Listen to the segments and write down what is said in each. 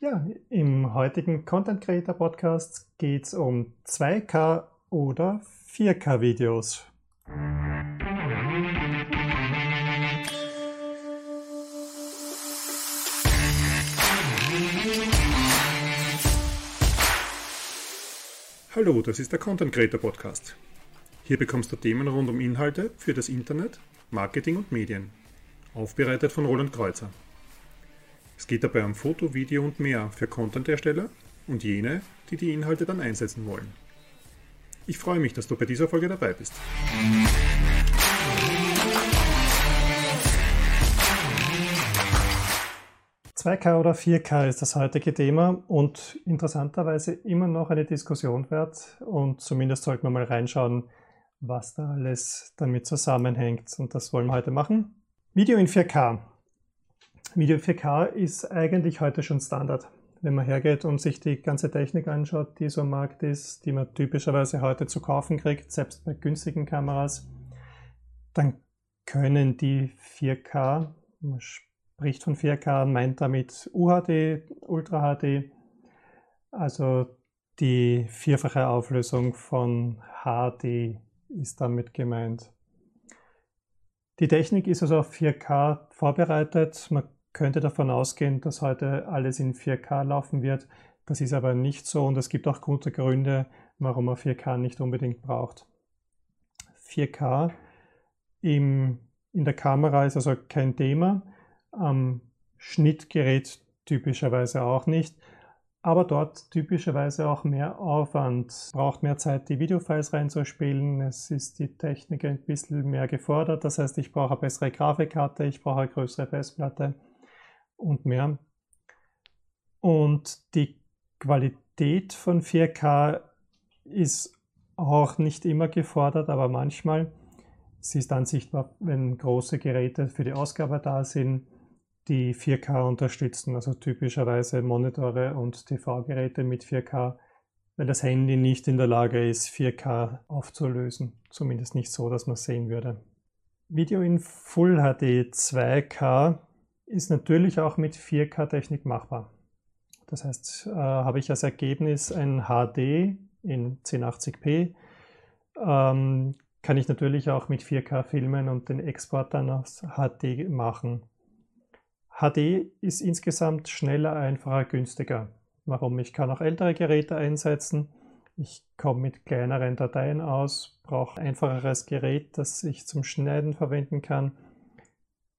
Ja, im heutigen Content Creator Podcast geht es um 2K oder 4K Videos. Hallo, das ist der Content Creator Podcast. Hier bekommst du Themen rund um Inhalte für das Internet, Marketing und Medien. Aufbereitet von Roland Kreuzer. Es geht dabei um Foto, Video und mehr für Content-Ersteller und jene, die die Inhalte dann einsetzen wollen. Ich freue mich, dass du bei dieser Folge dabei bist. 2K oder 4K ist das heutige Thema und interessanterweise immer noch eine Diskussion wert und zumindest sollten wir mal reinschauen, was da alles damit zusammenhängt und das wollen wir heute machen. Video in 4K. Video 4K ist eigentlich heute schon Standard. Wenn man hergeht und sich die ganze Technik anschaut, die so am Markt ist, die man typischerweise heute zu kaufen kriegt, selbst bei günstigen Kameras, dann können die 4K, man spricht von 4K, meint damit UHD, Ultra HD, also die vierfache Auflösung von HD ist damit gemeint. Die Technik ist also auf 4K vorbereitet. Man könnte davon ausgehen, dass heute alles in 4K laufen wird. Das ist aber nicht so und es gibt auch gute Gründe, warum man 4K nicht unbedingt braucht. 4K im, in der Kamera ist also kein Thema, am Schnittgerät typischerweise auch nicht, aber dort typischerweise auch mehr Aufwand, braucht mehr Zeit, die Videofiles reinzuspielen. Es ist die Technik ein bisschen mehr gefordert, das heißt, ich brauche eine bessere Grafikkarte, ich brauche eine größere Festplatte und mehr. Und die Qualität von 4K ist auch nicht immer gefordert, aber manchmal. Sie ist dann sichtbar, wenn große Geräte für die Ausgabe da sind, die 4K unterstützen, also typischerweise Monitore und TV-Geräte mit 4K, weil das Handy nicht in der Lage ist, 4K aufzulösen. Zumindest nicht so, dass man sehen würde. Video in Full HD 2K ist natürlich auch mit 4K-Technik machbar. Das heißt, äh, habe ich als Ergebnis ein HD in 1080p, ähm, kann ich natürlich auch mit 4K filmen und den Export dann aus HD machen. HD ist insgesamt schneller, einfacher, günstiger. Warum? Ich kann auch ältere Geräte einsetzen. Ich komme mit kleineren Dateien aus, brauche ein einfacheres Gerät, das ich zum Schneiden verwenden kann,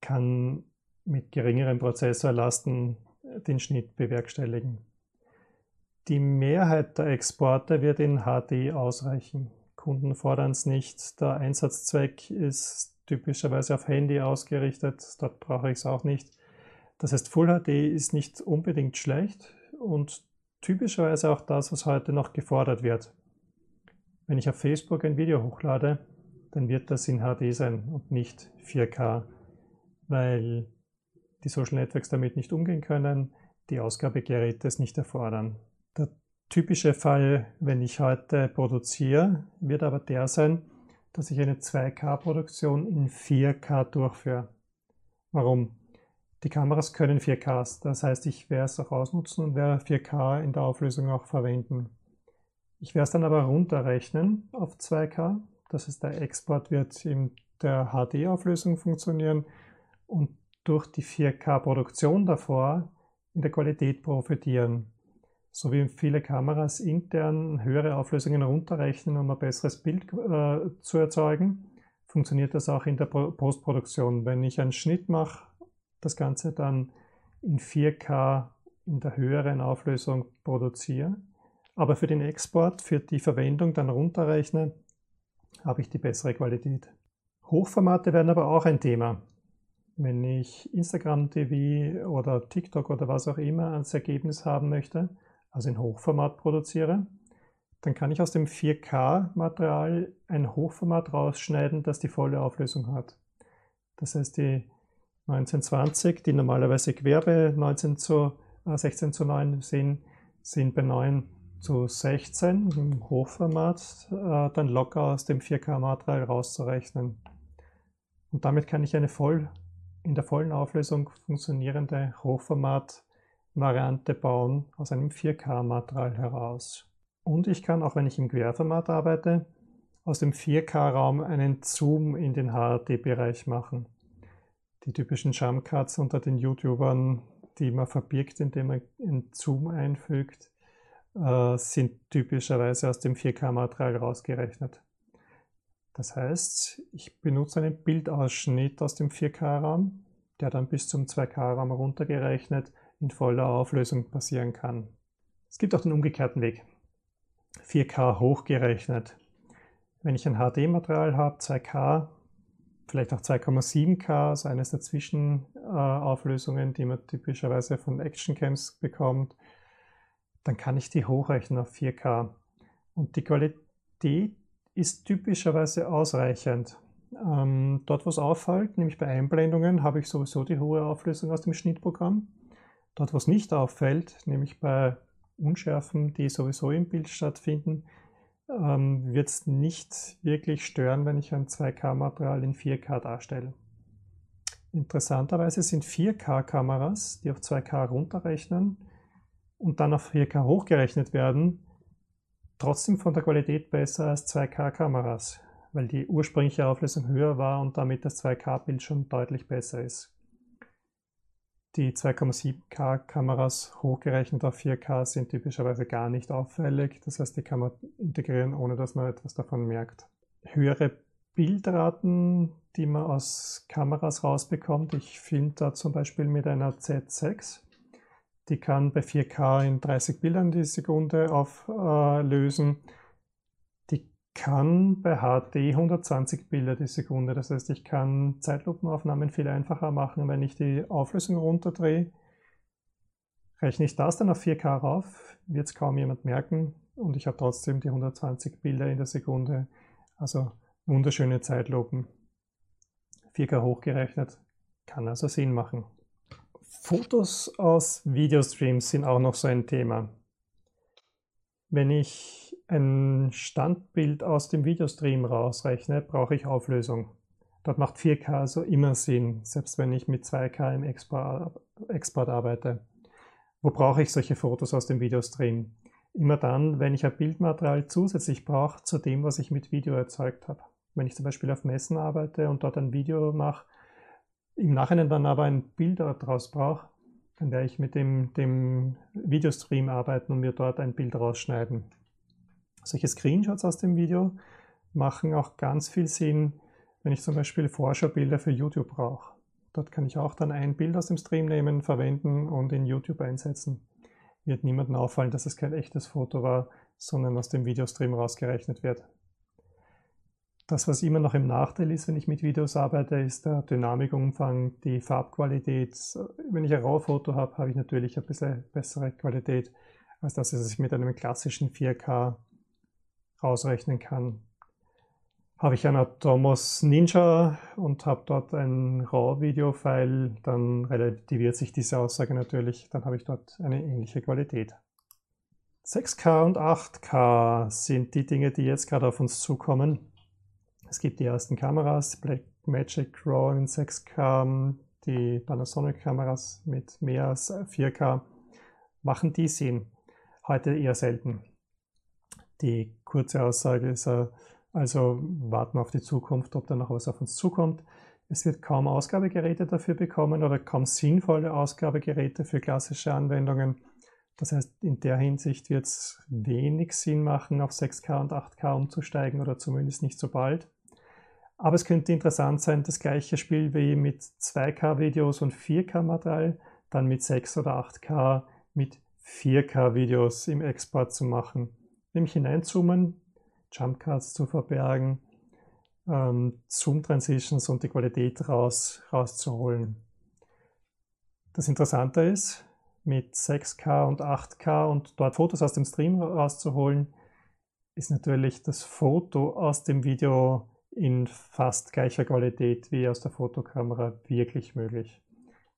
kann mit geringeren Prozessorlasten äh, den Schnitt bewerkstelligen. Die Mehrheit der Exporte wird in HD ausreichen. Kunden fordern es nicht. Der Einsatzzweck ist typischerweise auf Handy ausgerichtet. Dort brauche ich es auch nicht. Das heißt, Full HD ist nicht unbedingt schlecht und typischerweise auch das, was heute noch gefordert wird. Wenn ich auf Facebook ein Video hochlade, dann wird das in HD sein und nicht 4K, weil die Social Networks damit nicht umgehen können, die Ausgabegeräte es nicht erfordern. Der typische Fall, wenn ich heute produziere, wird aber der sein, dass ich eine 2K-Produktion in 4K durchführe. Warum? Die Kameras können 4K, das heißt, ich werde es auch ausnutzen und werde 4K in der Auflösung auch verwenden. Ich werde es dann aber runterrechnen auf 2K, das heißt, der Export wird in der HD-Auflösung funktionieren und durch die 4K-Produktion davor in der Qualität profitieren. So wie viele Kameras intern höhere Auflösungen runterrechnen, um ein besseres Bild äh, zu erzeugen, funktioniert das auch in der Postproduktion. Wenn ich einen Schnitt mache, das Ganze dann in 4K in der höheren Auflösung produziere, aber für den Export, für die Verwendung dann runterrechne, habe ich die bessere Qualität. Hochformate werden aber auch ein Thema. Wenn ich Instagram TV oder TikTok oder was auch immer als Ergebnis haben möchte, also in Hochformat produziere, dann kann ich aus dem 4K-Material ein Hochformat rausschneiden, das die volle Auflösung hat. Das heißt, die 1920, die normalerweise Querbe 19 zu, äh, 16 zu 9 sind, sind bei 9 zu 16 im Hochformat äh, dann locker aus dem 4K-Material rauszurechnen. Und damit kann ich eine voll in der vollen Auflösung funktionierende Hochformat Variante bauen aus einem 4K-Material heraus. Und ich kann, auch wenn ich im Querformat arbeite, aus dem 4K-Raum einen Zoom in den HRD-Bereich machen. Die typischen Jumpcuts unter den YouTubern, die man verbirgt, indem man einen Zoom einfügt, äh, sind typischerweise aus dem 4K-Material rausgerechnet. Das heißt, ich benutze einen Bildausschnitt aus dem 4K-Raum, der dann bis zum 2K-Raum runtergerechnet in voller Auflösung passieren kann. Es gibt auch den umgekehrten Weg. 4K hochgerechnet. Wenn ich ein HD-Material habe, 2K, vielleicht auch 2,7K, also eines der Zwischenauflösungen, die man typischerweise von Actioncams bekommt, dann kann ich die hochrechnen auf 4K. Und die Qualität ist typischerweise ausreichend. Ähm, dort, wo es auffällt, nämlich bei Einblendungen, habe ich sowieso die hohe Auflösung aus dem Schnittprogramm. Dort, wo es nicht auffällt, nämlich bei Unschärfen, die sowieso im Bild stattfinden, ähm, wird es nicht wirklich stören, wenn ich ein 2K-Material in 4K darstelle. Interessanterweise sind 4K-Kameras, die auf 2K runterrechnen und dann auf 4K hochgerechnet werden, trotzdem von der Qualität besser als 2K-Kameras, weil die ursprüngliche Auflösung höher war und damit das 2K-Bild schon deutlich besser ist. Die 2,7K-Kameras hochgerechnet auf 4K sind typischerweise gar nicht auffällig. Das heißt, die kann man integrieren, ohne dass man etwas davon merkt. Höhere Bildraten, die man aus Kameras rausbekommt. Ich filme da zum Beispiel mit einer Z6. Die kann bei 4K in 30 Bildern die Sekunde auflösen. Äh, kann bei HD 120 Bilder die Sekunde. Das heißt, ich kann Zeitlupenaufnahmen viel einfacher machen, wenn ich die Auflösung runterdrehe. Rechne ich das dann auf 4K rauf, wird es kaum jemand merken und ich habe trotzdem die 120 Bilder in der Sekunde. Also wunderschöne Zeitlupen. 4K hochgerechnet, kann also Sinn machen. Fotos aus Videostreams sind auch noch so ein Thema. Wenn ich ein Standbild aus dem Videostream rausrechne, brauche ich Auflösung. Dort macht 4K also immer Sinn, selbst wenn ich mit 2K im Export, arbeite. Wo brauche ich solche Fotos aus dem Videostream? Immer dann, wenn ich ein Bildmaterial zusätzlich brauche zu dem, was ich mit Video erzeugt habe. Wenn ich zum Beispiel auf Messen arbeite und dort ein Video mache, im Nachhinein dann aber ein Bild daraus brauche, dann werde ich mit dem, dem Videostream arbeiten und mir dort ein Bild rausschneiden. Solche Screenshots aus dem Video machen auch ganz viel Sinn, wenn ich zum Beispiel Vorschaubilder für YouTube brauche. Dort kann ich auch dann ein Bild aus dem Stream nehmen, verwenden und in YouTube einsetzen. Wird niemandem auffallen, dass es kein echtes Foto war, sondern aus dem Videostream rausgerechnet wird. Das, was immer noch im Nachteil ist, wenn ich mit Videos arbeite, ist der Dynamikumfang, die Farbqualität. Wenn ich ein RAW-Foto habe, habe ich natürlich ein bisschen bessere Qualität, als dass ich mit einem klassischen 4K ausrechnen kann. Habe ich einen Atomos Ninja und habe dort ein RAW-Video-File, dann relativiert sich diese Aussage natürlich, dann habe ich dort eine ähnliche Qualität. 6K und 8K sind die Dinge, die jetzt gerade auf uns zukommen. Es gibt die ersten Kameras, Blackmagic RAW in 6K, die Panasonic-Kameras mit mehr als 4K. Machen die Sinn? Heute eher selten. Die kurze Aussage ist äh, also, warten wir auf die Zukunft, ob da noch was auf uns zukommt. Es wird kaum Ausgabegeräte dafür bekommen oder kaum sinnvolle Ausgabegeräte für klassische Anwendungen. Das heißt, in der Hinsicht wird es wenig Sinn machen, auf 6K und 8K umzusteigen oder zumindest nicht so bald. Aber es könnte interessant sein, das gleiche Spiel wie mit 2K-Videos und 4K-Material, dann mit 6 oder 8K mit 4K-Videos im Export zu machen nämlich hineinzoomen, Jump Cuts zu verbergen, ähm, Zoom Transitions und die Qualität raus, rauszuholen. Das Interessante ist, mit 6K und 8K und dort Fotos aus dem Stream rauszuholen, ist natürlich das Foto aus dem Video in fast gleicher Qualität wie aus der Fotokamera wirklich möglich.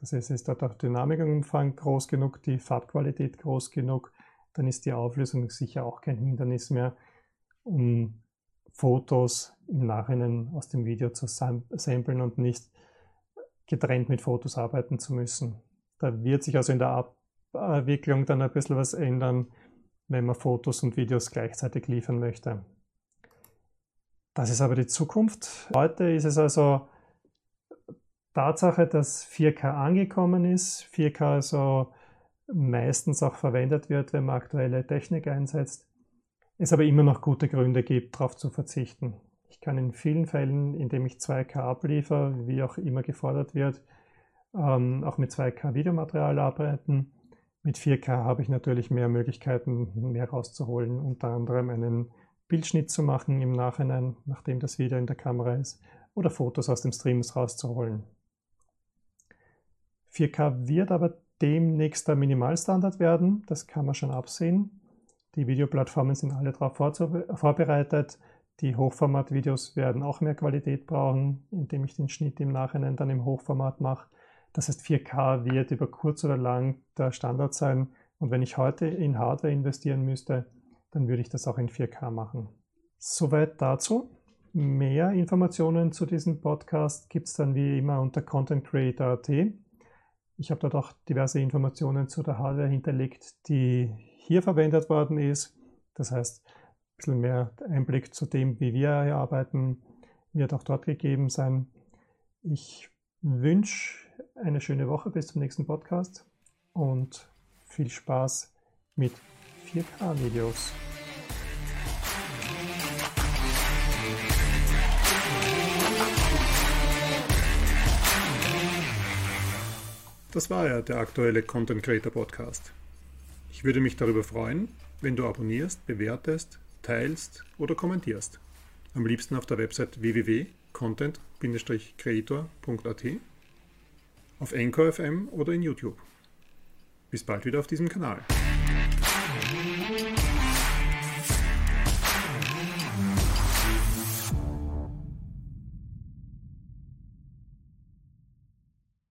Das heißt, ist dort auch Dynamikumfang groß genug, die Farbqualität groß genug, dann ist die Auflösung sicher auch kein Hindernis mehr, um Fotos im Nachhinein aus dem Video zu samplen und nicht getrennt mit Fotos arbeiten zu müssen. Da wird sich also in der Abwicklung dann ein bisschen was ändern, wenn man Fotos und Videos gleichzeitig liefern möchte. Das ist aber die Zukunft. Heute ist es also Tatsache, dass 4K angekommen ist, 4K also meistens auch verwendet wird, wenn man aktuelle Technik einsetzt, es aber immer noch gute Gründe gibt, darauf zu verzichten. Ich kann in vielen Fällen, indem ich 2K abliefere, wie auch immer gefordert wird, ähm, auch mit 2K Videomaterial arbeiten. Mit 4K habe ich natürlich mehr Möglichkeiten, mehr rauszuholen, unter anderem einen Bildschnitt zu machen im Nachhinein, nachdem das Video in der Kamera ist, oder Fotos aus dem Streams rauszuholen. 4K wird aber demnächst der Minimalstandard werden, das kann man schon absehen. Die Videoplattformen sind alle darauf vorbereitet. Die Hochformat-Videos werden auch mehr Qualität brauchen, indem ich den Schnitt im Nachhinein dann im Hochformat mache. Das heißt, 4K wird über kurz oder lang der Standard sein. Und wenn ich heute in Hardware investieren müsste, dann würde ich das auch in 4K machen. Soweit dazu. Mehr Informationen zu diesem Podcast gibt es dann wie immer unter contentcreator.at. Ich habe dort auch diverse Informationen zu der Hardware hinterlegt, die hier verwendet worden ist. Das heißt, ein bisschen mehr Einblick zu dem, wie wir hier arbeiten, wird auch dort gegeben sein. Ich wünsche eine schöne Woche bis zum nächsten Podcast und viel Spaß mit 4K-Videos. Das war ja der aktuelle Content Creator Podcast. Ich würde mich darüber freuen, wenn du abonnierst, bewertest, teilst oder kommentierst. Am liebsten auf der Website www.content-creator.at, auf Anchor FM oder in YouTube. Bis bald wieder auf diesem Kanal.